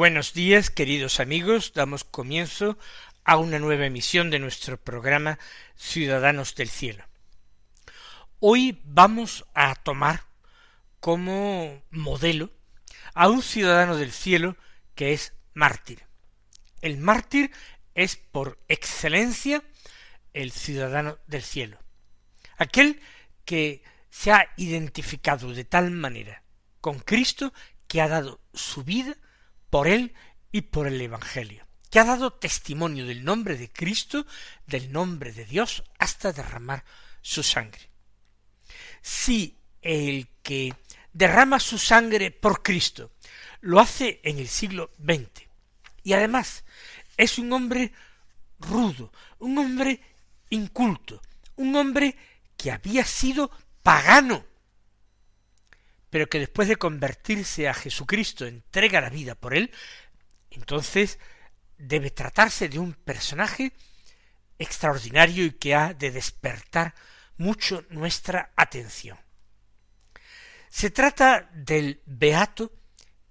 Buenos días, queridos amigos. Damos comienzo a una nueva emisión de nuestro programa Ciudadanos del Cielo. Hoy vamos a tomar como modelo a un ciudadano del cielo que es mártir. El mártir es por excelencia el ciudadano del cielo. Aquel que se ha identificado de tal manera con Cristo que ha dado su vida por él y por el Evangelio, que ha dado testimonio del nombre de Cristo, del nombre de Dios, hasta derramar su sangre. Si el que derrama su sangre por Cristo lo hace en el siglo XX, y además es un hombre rudo, un hombre inculto, un hombre que había sido pagano, pero que después de convertirse a Jesucristo entrega la vida por él, entonces debe tratarse de un personaje extraordinario y que ha de despertar mucho nuestra atención. Se trata del beato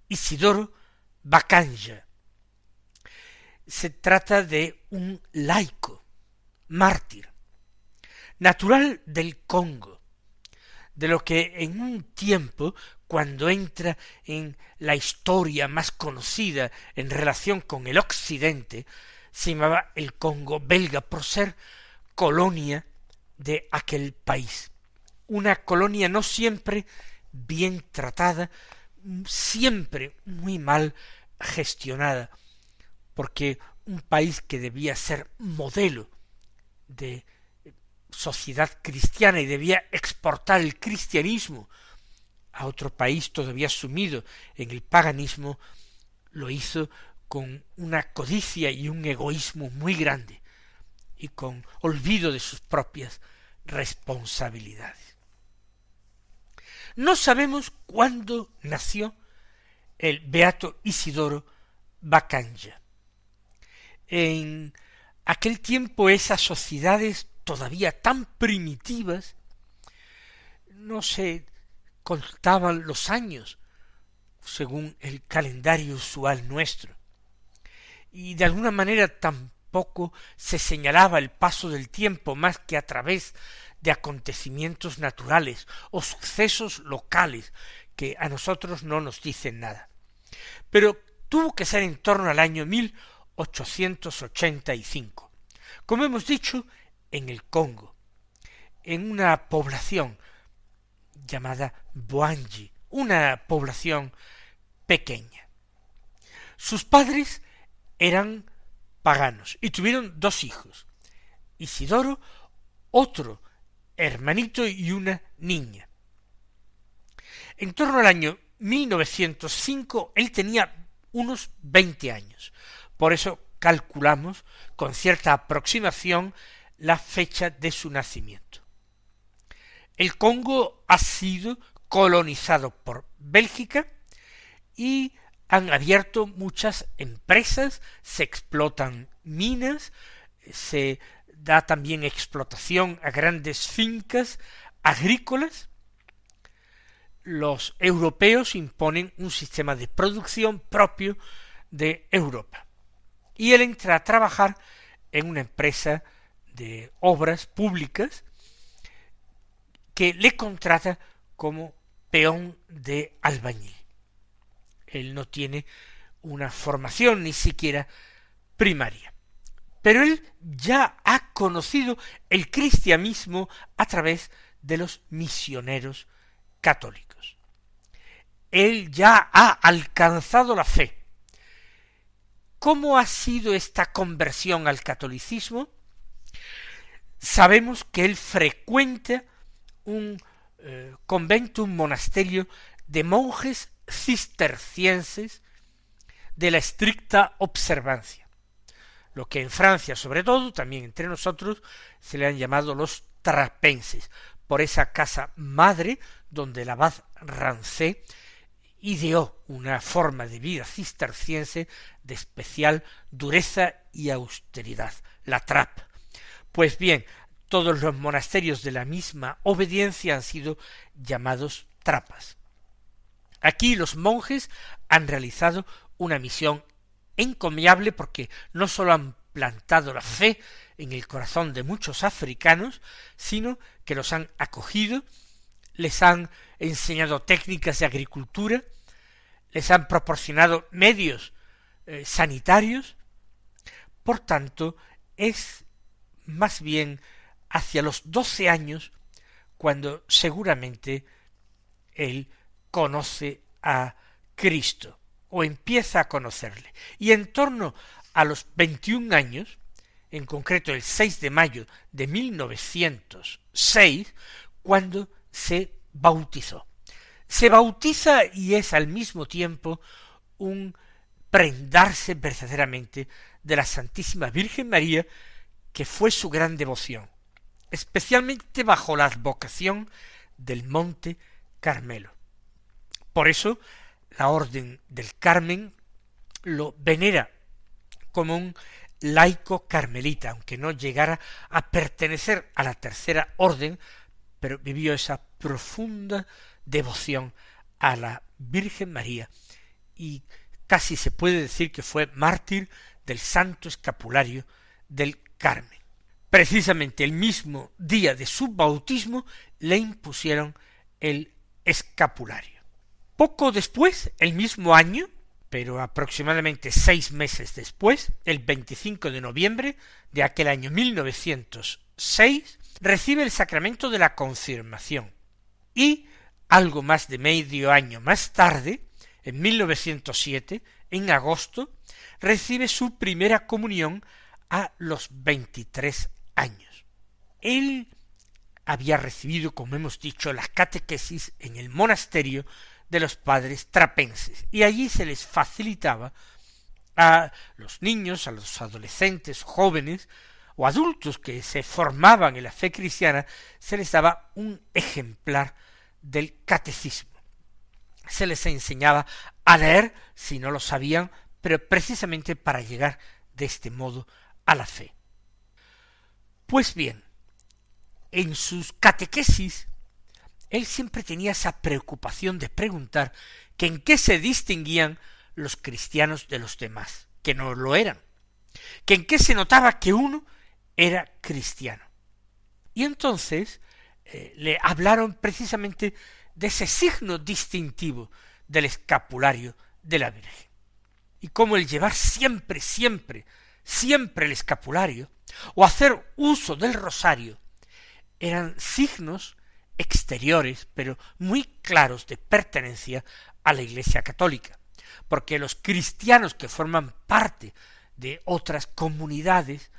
Isidoro Bacanja. Se trata de un laico, mártir, natural del Congo, de lo que en un tiempo, cuando entra en la historia más conocida en relación con el occidente, se llamaba el Congo belga por ser colonia de aquel país. Una colonia no siempre bien tratada, siempre muy mal gestionada, porque un país que debía ser modelo de sociedad cristiana y debía exportar el cristianismo a otro país todavía sumido en el paganismo, lo hizo con una codicia y un egoísmo muy grande y con olvido de sus propias responsabilidades. No sabemos cuándo nació el beato Isidoro Bacanja. En aquel tiempo esas sociedades todavía tan primitivas, no se contaban los años según el calendario usual nuestro. Y de alguna manera tampoco se señalaba el paso del tiempo más que a través de acontecimientos naturales o sucesos locales que a nosotros no nos dicen nada. Pero tuvo que ser en torno al año 1885. Como hemos dicho, en el Congo, en una población llamada Boanji, una población pequeña. Sus padres eran paganos y tuvieron dos hijos, Isidoro, otro hermanito y una niña. En torno al año 1905 él tenía unos veinte años. Por eso calculamos con cierta aproximación la fecha de su nacimiento. El Congo ha sido colonizado por Bélgica y han abierto muchas empresas, se explotan minas, se da también explotación a grandes fincas agrícolas. Los europeos imponen un sistema de producción propio de Europa. Y él entra a trabajar en una empresa de obras públicas que le contrata como peón de albañil. Él no tiene una formación ni siquiera primaria. Pero él ya ha conocido el cristianismo a través de los misioneros católicos. Él ya ha alcanzado la fe ¿Cómo ha sido esta conversión al catolicismo? Sabemos que él frecuenta un eh, convento, un monasterio de monjes cistercienses de la estricta observancia, lo que en Francia sobre todo, también entre nosotros, se le han llamado los trapenses, por esa casa madre donde el abad Rancé ideó una forma de vida cisterciense de especial dureza y austeridad, la trap. Pues bien, todos los monasterios de la misma obediencia han sido llamados trapas. Aquí los monjes han realizado una misión encomiable porque no sólo han plantado la fe en el corazón de muchos africanos, sino que los han acogido, les han enseñado técnicas de agricultura, les han proporcionado medios eh, sanitarios, por tanto, es más bien hacia los doce años cuando seguramente él conoce a Cristo o empieza a conocerle. Y en torno a los veintiún años, en concreto el 6 de mayo de 1906, cuando se bautizó. Se bautiza y es al mismo tiempo un prendarse verdaderamente de la Santísima Virgen María, que fue su gran devoción, especialmente bajo la advocación del Monte Carmelo. Por eso la Orden del Carmen lo venera como un laico carmelita, aunque no llegara a pertenecer a la tercera orden, pero vivió esa profunda devoción a la Virgen María y casi se puede decir que fue mártir del santo escapulario del Carmen. Precisamente el mismo día de su bautismo le impusieron el escapulario. Poco después, el mismo año, pero aproximadamente seis meses después, el 25 de noviembre de aquel año 1906, recibe el sacramento de la confirmación y algo más de medio año más tarde, en 1907, en agosto, recibe su primera comunión a los veintitrés años. Él había recibido, como hemos dicho, la catequesis en el monasterio de los padres trapenses, y allí se les facilitaba a los niños, a los adolescentes, jóvenes o adultos que se formaban en la fe cristiana, se les daba un ejemplar del catecismo. Se les enseñaba a leer, si no lo sabían, pero precisamente para llegar de este modo a la fe. Pues bien, en sus catequesis él siempre tenía esa preocupación de preguntar que en qué se distinguían los cristianos de los demás, que no lo eran, que en qué se notaba que uno era cristiano. Y entonces eh, le hablaron precisamente de ese signo distintivo del escapulario de la Virgen. Y cómo el llevar siempre, siempre, siempre el escapulario, o hacer uso del rosario, eran signos exteriores, pero muy claros de pertenencia a la Iglesia católica, porque los cristianos que forman parte de otras comunidades,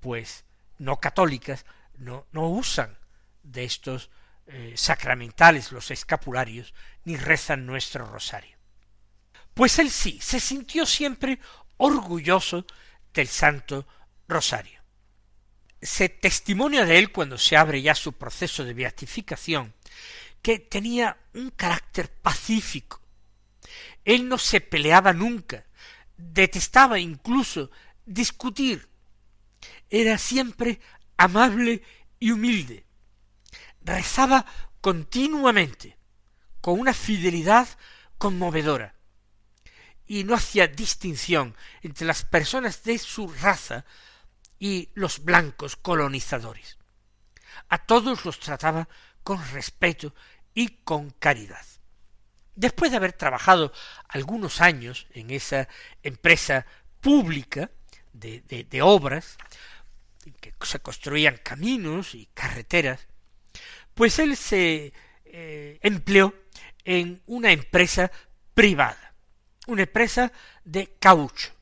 pues no católicas, no, no usan de estos eh, sacramentales, los escapularios, ni rezan nuestro rosario. Pues él sí, se sintió siempre orgulloso del Santo Rosario se testimonia de él cuando se abre ya su proceso de beatificación, que tenía un carácter pacífico. Él no se peleaba nunca, detestaba incluso discutir. Era siempre amable y humilde. Rezaba continuamente, con una fidelidad conmovedora, y no hacía distinción entre las personas de su raza y los blancos colonizadores. A todos los trataba con respeto y con caridad. Después de haber trabajado algunos años en esa empresa pública de, obras, en que se construían caminos y carreteras, pues él se eh, empleó en una empresa privada, una empresa de caucho,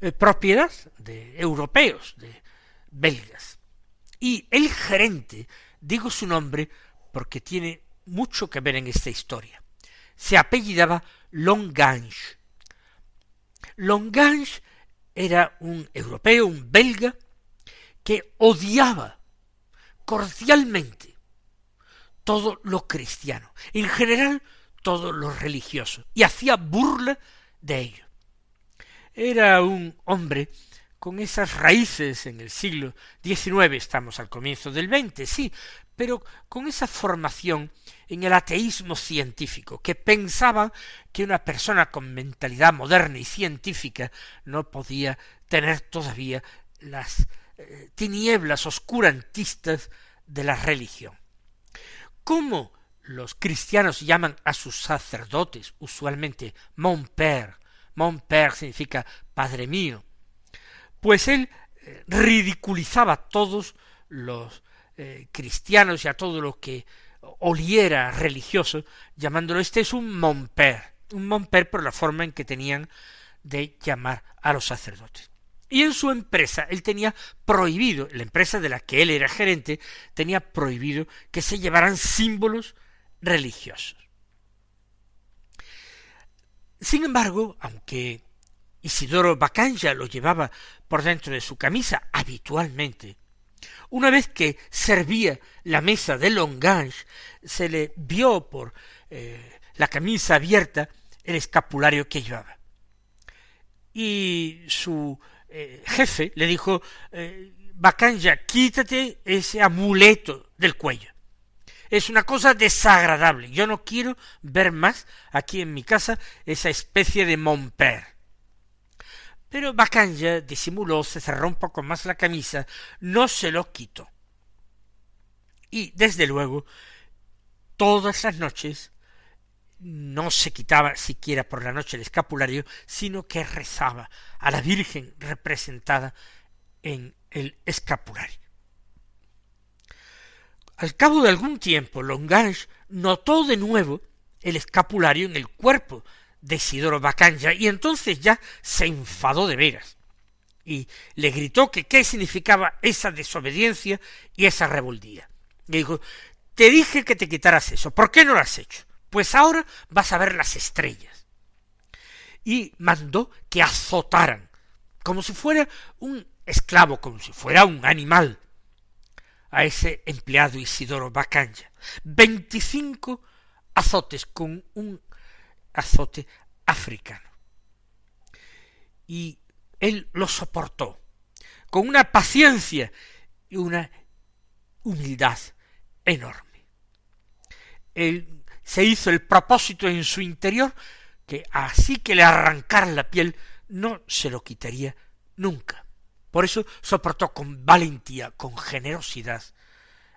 eh, propiedad de europeos, de belgas. Y el gerente, digo su nombre porque tiene mucho que ver en esta historia, se apellidaba Longange. Longange era un europeo, un belga, que odiaba cordialmente todo lo cristiano, en general todo lo religioso, y hacía burla de ello. Era un hombre con esas raíces en el siglo XIX, estamos al comienzo del XX, sí, pero con esa formación en el ateísmo científico, que pensaba que una persona con mentalidad moderna y científica no podía tener todavía las eh, tinieblas oscurantistas de la religión. ¿Cómo los cristianos llaman a sus sacerdotes usualmente mon père? Mon père significa Padre mío. Pues él eh, ridiculizaba a todos los eh, cristianos y a todo lo que oliera religioso, llamándolo este es un monper, un monper por la forma en que tenían de llamar a los sacerdotes. Y en su empresa él tenía prohibido, la empresa de la que él era gerente, tenía prohibido que se llevaran símbolos religiosos. Sin embargo, aunque Isidoro Bacanja lo llevaba por dentro de su camisa habitualmente, una vez que servía la mesa de Longange, se le vio por eh, la camisa abierta el escapulario que llevaba. Y su eh, jefe le dijo, eh, Bacanja, quítate ese amuleto del cuello. Es una cosa desagradable. Yo no quiero ver más aquí en mi casa esa especie de monper. Pero Bacanja disimuló, se cerró un poco más la camisa, no se lo quitó. Y desde luego, todas las noches no se quitaba siquiera por la noche el escapulario, sino que rezaba a la Virgen representada en el escapulario. Al cabo de algún tiempo, Longange notó de nuevo el escapulario en el cuerpo de Isidoro Bacanja, y entonces ya se enfadó de veras, y le gritó que qué significaba esa desobediencia y esa rebeldía. Le dijo, te dije que te quitaras eso, ¿por qué no lo has hecho? Pues ahora vas a ver las estrellas. Y mandó que azotaran, como si fuera un esclavo, como si fuera un animal, a ese empleado Isidoro Bacanja. Veinticinco azotes con un azote africano. Y él lo soportó con una paciencia y una humildad enorme. Él se hizo el propósito en su interior que así que le arrancara la piel no se lo quitaría nunca. Por eso soportó con valentía, con generosidad,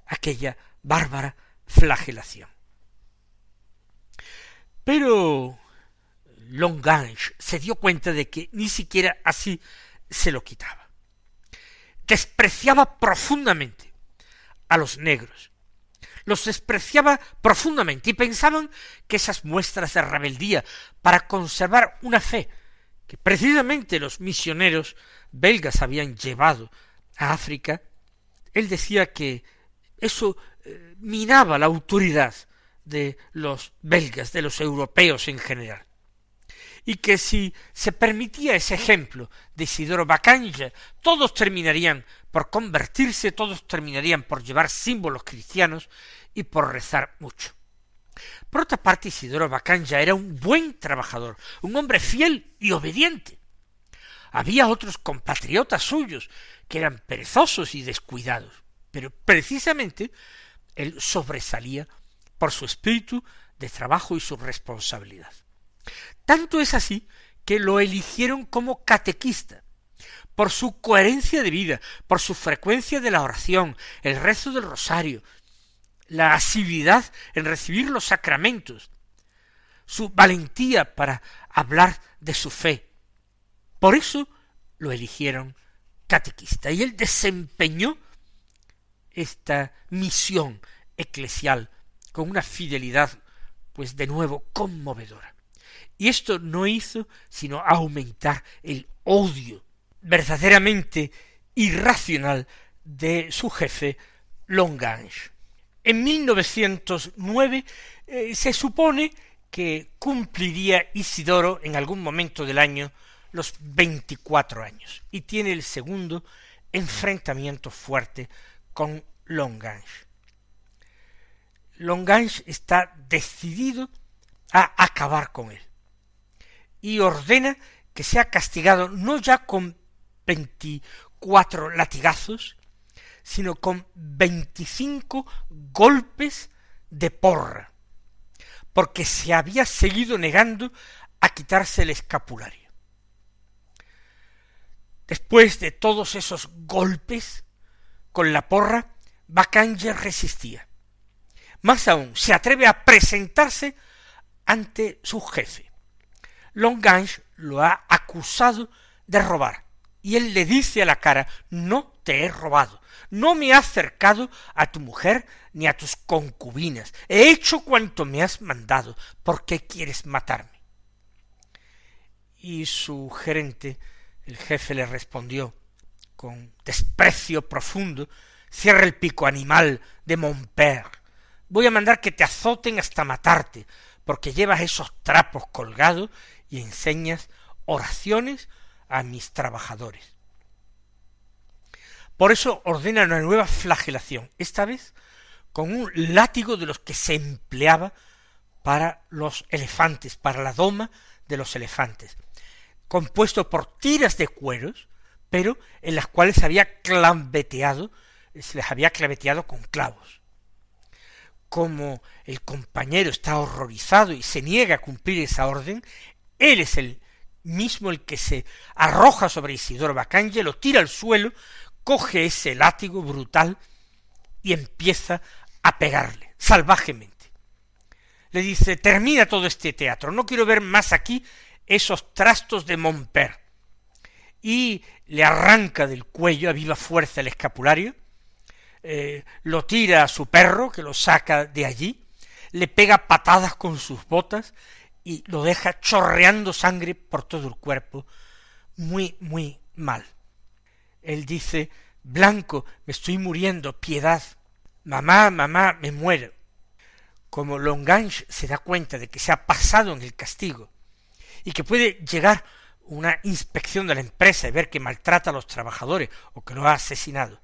aquella bárbara flagelación. Pero Longange se dio cuenta de que ni siquiera así se lo quitaba. Despreciaba profundamente a los negros. Los despreciaba profundamente y pensaban que esas muestras de rebeldía para conservar una fe precisamente los misioneros belgas habían llevado a África, él decía que eso eh, minaba la autoridad de los belgas, de los europeos en general. Y que si se permitía ese ejemplo de Isidoro Bacanja, todos terminarían por convertirse, todos terminarían por llevar símbolos cristianos y por rezar mucho. Por otra parte, Isidoro Bacanja era un buen trabajador, un hombre fiel y obediente. Había otros compatriotas suyos que eran perezosos y descuidados, pero precisamente él sobresalía por su espíritu de trabajo y su responsabilidad. Tanto es así que lo eligieron como catequista, por su coherencia de vida, por su frecuencia de la oración, el rezo del rosario, la asiduidad en recibir los sacramentos, su valentía para hablar de su fe. Por eso lo eligieron catequista y él desempeñó esta misión eclesial con una fidelidad, pues de nuevo, conmovedora. Y esto no hizo sino aumentar el odio verdaderamente irracional de su jefe Longange. En 1909 eh, se supone que cumpliría Isidoro en algún momento del año los veinticuatro años y tiene el segundo enfrentamiento fuerte con Longange. Longange está decidido a acabar con él y ordena que sea castigado no ya con veinticuatro latigazos, sino con veinticinco golpes de porra, porque se había seguido negando a quitarse el escapulario. Después de todos esos golpes con la porra, Bacanger resistía. Más aún, se atreve a presentarse ante su jefe. Longange lo ha acusado de robar, y él le dice a la cara no te he robado, no me he acercado a tu mujer ni a tus concubinas, he hecho cuanto me has mandado, ¿por qué quieres matarme? Y su gerente, el jefe, le respondió con desprecio profundo, cierra el pico animal de Montpère, voy a mandar que te azoten hasta matarte, porque llevas esos trapos colgados y enseñas oraciones a mis trabajadores. Por eso ordena una nueva flagelación, esta vez con un látigo de los que se empleaba para los elefantes, para la doma de los elefantes, compuesto por tiras de cueros, pero en las cuales se había claveteado, se les había claveteado con clavos. Como el compañero está horrorizado y se niega a cumplir esa orden, él es el mismo el que se arroja sobre Isidoro Bacanje, lo tira al suelo, coge ese látigo brutal y empieza a pegarle salvajemente. Le dice, termina todo este teatro, no quiero ver más aquí esos trastos de Montpère. Y le arranca del cuello a viva fuerza el escapulario, eh, lo tira a su perro, que lo saca de allí, le pega patadas con sus botas y lo deja chorreando sangre por todo el cuerpo, muy, muy mal. Él dice, Blanco, me estoy muriendo, piedad. Mamá, mamá, me muero. Como Longange se da cuenta de que se ha pasado en el castigo y que puede llegar una inspección de la empresa y ver que maltrata a los trabajadores o que lo ha asesinado,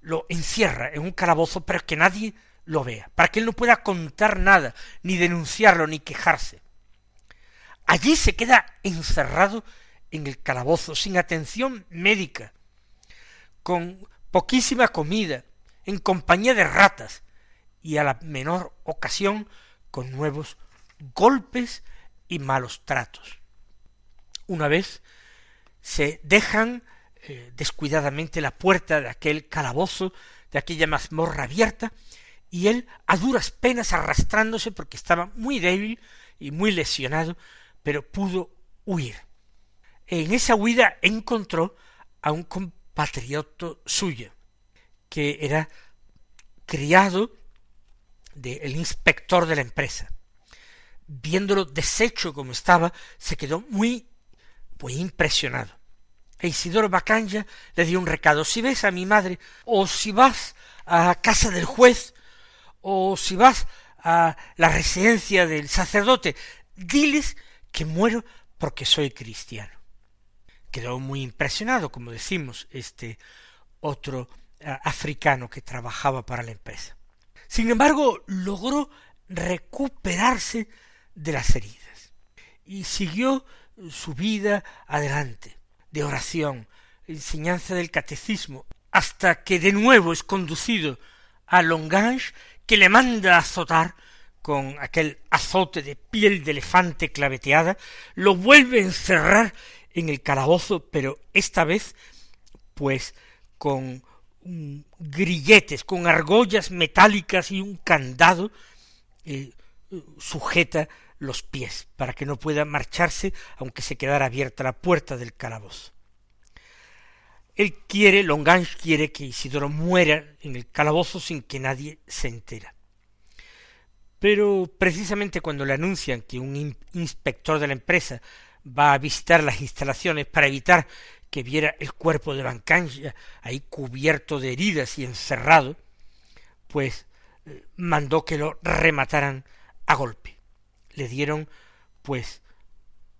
lo encierra en un calabozo pero que nadie lo vea, para que él no pueda contar nada, ni denunciarlo, ni quejarse. Allí se queda encerrado en el calabozo, sin atención médica, con poquísima comida, en compañía de ratas, y a la menor ocasión con nuevos golpes y malos tratos. Una vez se dejan eh, descuidadamente la puerta de aquel calabozo, de aquella mazmorra abierta, y él a duras penas arrastrándose porque estaba muy débil y muy lesionado, pero pudo huir. En esa huida encontró a un compatriota suyo, que era criado del inspector de la empresa. Viéndolo deshecho como estaba, se quedó muy, muy impresionado. E Isidoro Bacanya le dio un recado, si ves a mi madre, o si vas a casa del juez, o si vas a la residencia del sacerdote, diles que muero porque soy cristiano. Quedó muy impresionado, como decimos, este otro eh, africano que trabajaba para la empresa. Sin embargo, logró recuperarse de las heridas y siguió su vida adelante, de oración, enseñanza del catecismo, hasta que de nuevo es conducido a Longange que le manda azotar con aquel azote de piel de elefante claveteada, lo vuelve a encerrar en el calabozo, pero esta vez pues con grilletes, con argollas metálicas y un candado eh, sujeta los pies para que no pueda marcharse aunque se quedara abierta la puerta del calabozo. Él quiere, Longange quiere que Isidoro muera en el calabozo sin que nadie se entera. Pero precisamente cuando le anuncian que un inspector de la empresa va a visitar las instalaciones para evitar que viera el cuerpo de Bancanja ahí cubierto de heridas y encerrado, pues eh, mandó que lo remataran a golpe. Le dieron pues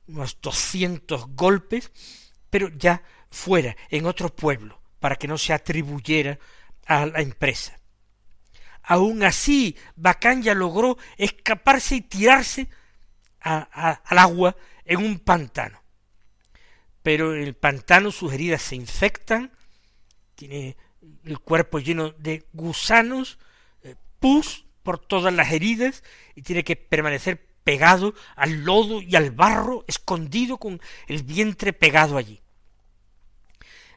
unos doscientos golpes, pero ya fuera, en otro pueblo, para que no se atribuyera a la empresa. Aun así, Bacanya logró escaparse y tirarse al agua en un pantano. Pero en el pantano sus heridas se infectan, tiene el cuerpo lleno de gusanos, eh, pus por todas las heridas y tiene que permanecer pegado al lodo y al barro, escondido con el vientre pegado allí.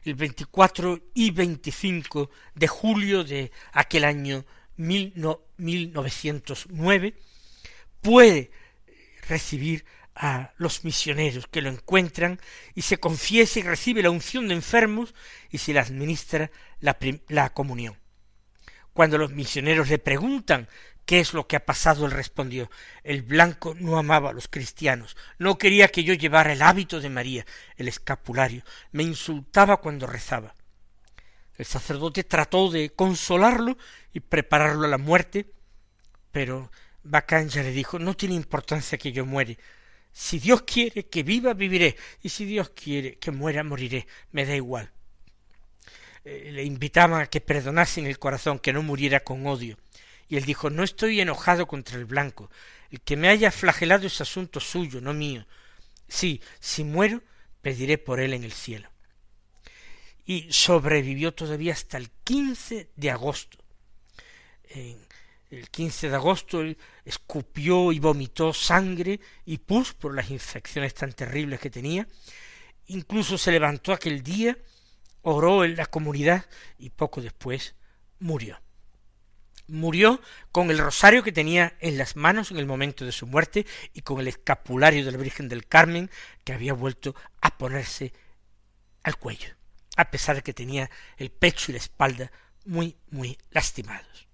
El 24 y 25 de julio de aquel año 1909 puede recibir a los misioneros que lo encuentran y se confiesa y recibe la unción de enfermos y se le administra la, la comunión. Cuando los misioneros le preguntan ¿Qué es lo que ha pasado? Él respondió El blanco no amaba a los cristianos, no quería que yo llevara el hábito de María, el escapulario, me insultaba cuando rezaba. El sacerdote trató de consolarlo y prepararlo a la muerte, pero Bacán ya le dijo No tiene importancia que yo muere. Si Dios quiere que viva, viviré, y si Dios quiere que muera, moriré, me da igual. Eh, le invitaba a que perdonase en el corazón, que no muriera con odio y él dijo, no estoy enojado contra el blanco. El que me haya flagelado es asunto suyo, no mío. Sí, si muero, pediré por él en el cielo. Y sobrevivió todavía hasta el quince de agosto. El quince de agosto escupió y vomitó sangre y pus por las infecciones tan terribles que tenía. Incluso se levantó aquel día, oró en la comunidad y poco después murió murió con el rosario que tenía en las manos en el momento de su muerte y con el escapulario de la Virgen del Carmen que había vuelto a ponerse al cuello, a pesar de que tenía el pecho y la espalda muy, muy lastimados.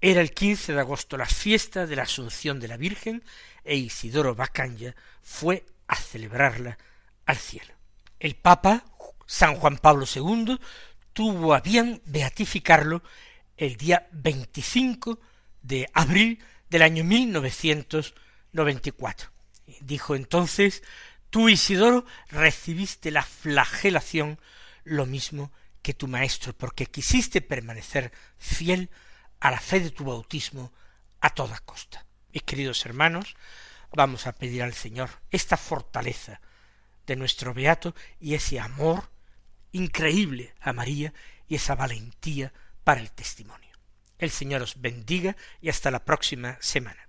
Era el 15 de agosto la fiesta de la Asunción de la Virgen e Isidoro Bacanya fue a celebrarla al cielo. El Papa, San Juan Pablo II, tuvo a bien beatificarlo el día 25 de abril del año 1994. Dijo entonces, tú Isidoro recibiste la flagelación lo mismo que tu maestro, porque quisiste permanecer fiel a la fe de tu bautismo a toda costa. Mis queridos hermanos, vamos a pedir al Señor esta fortaleza de nuestro beato y ese amor increíble a María y esa valentía para el testimonio. El Señor os bendiga y hasta la próxima semana.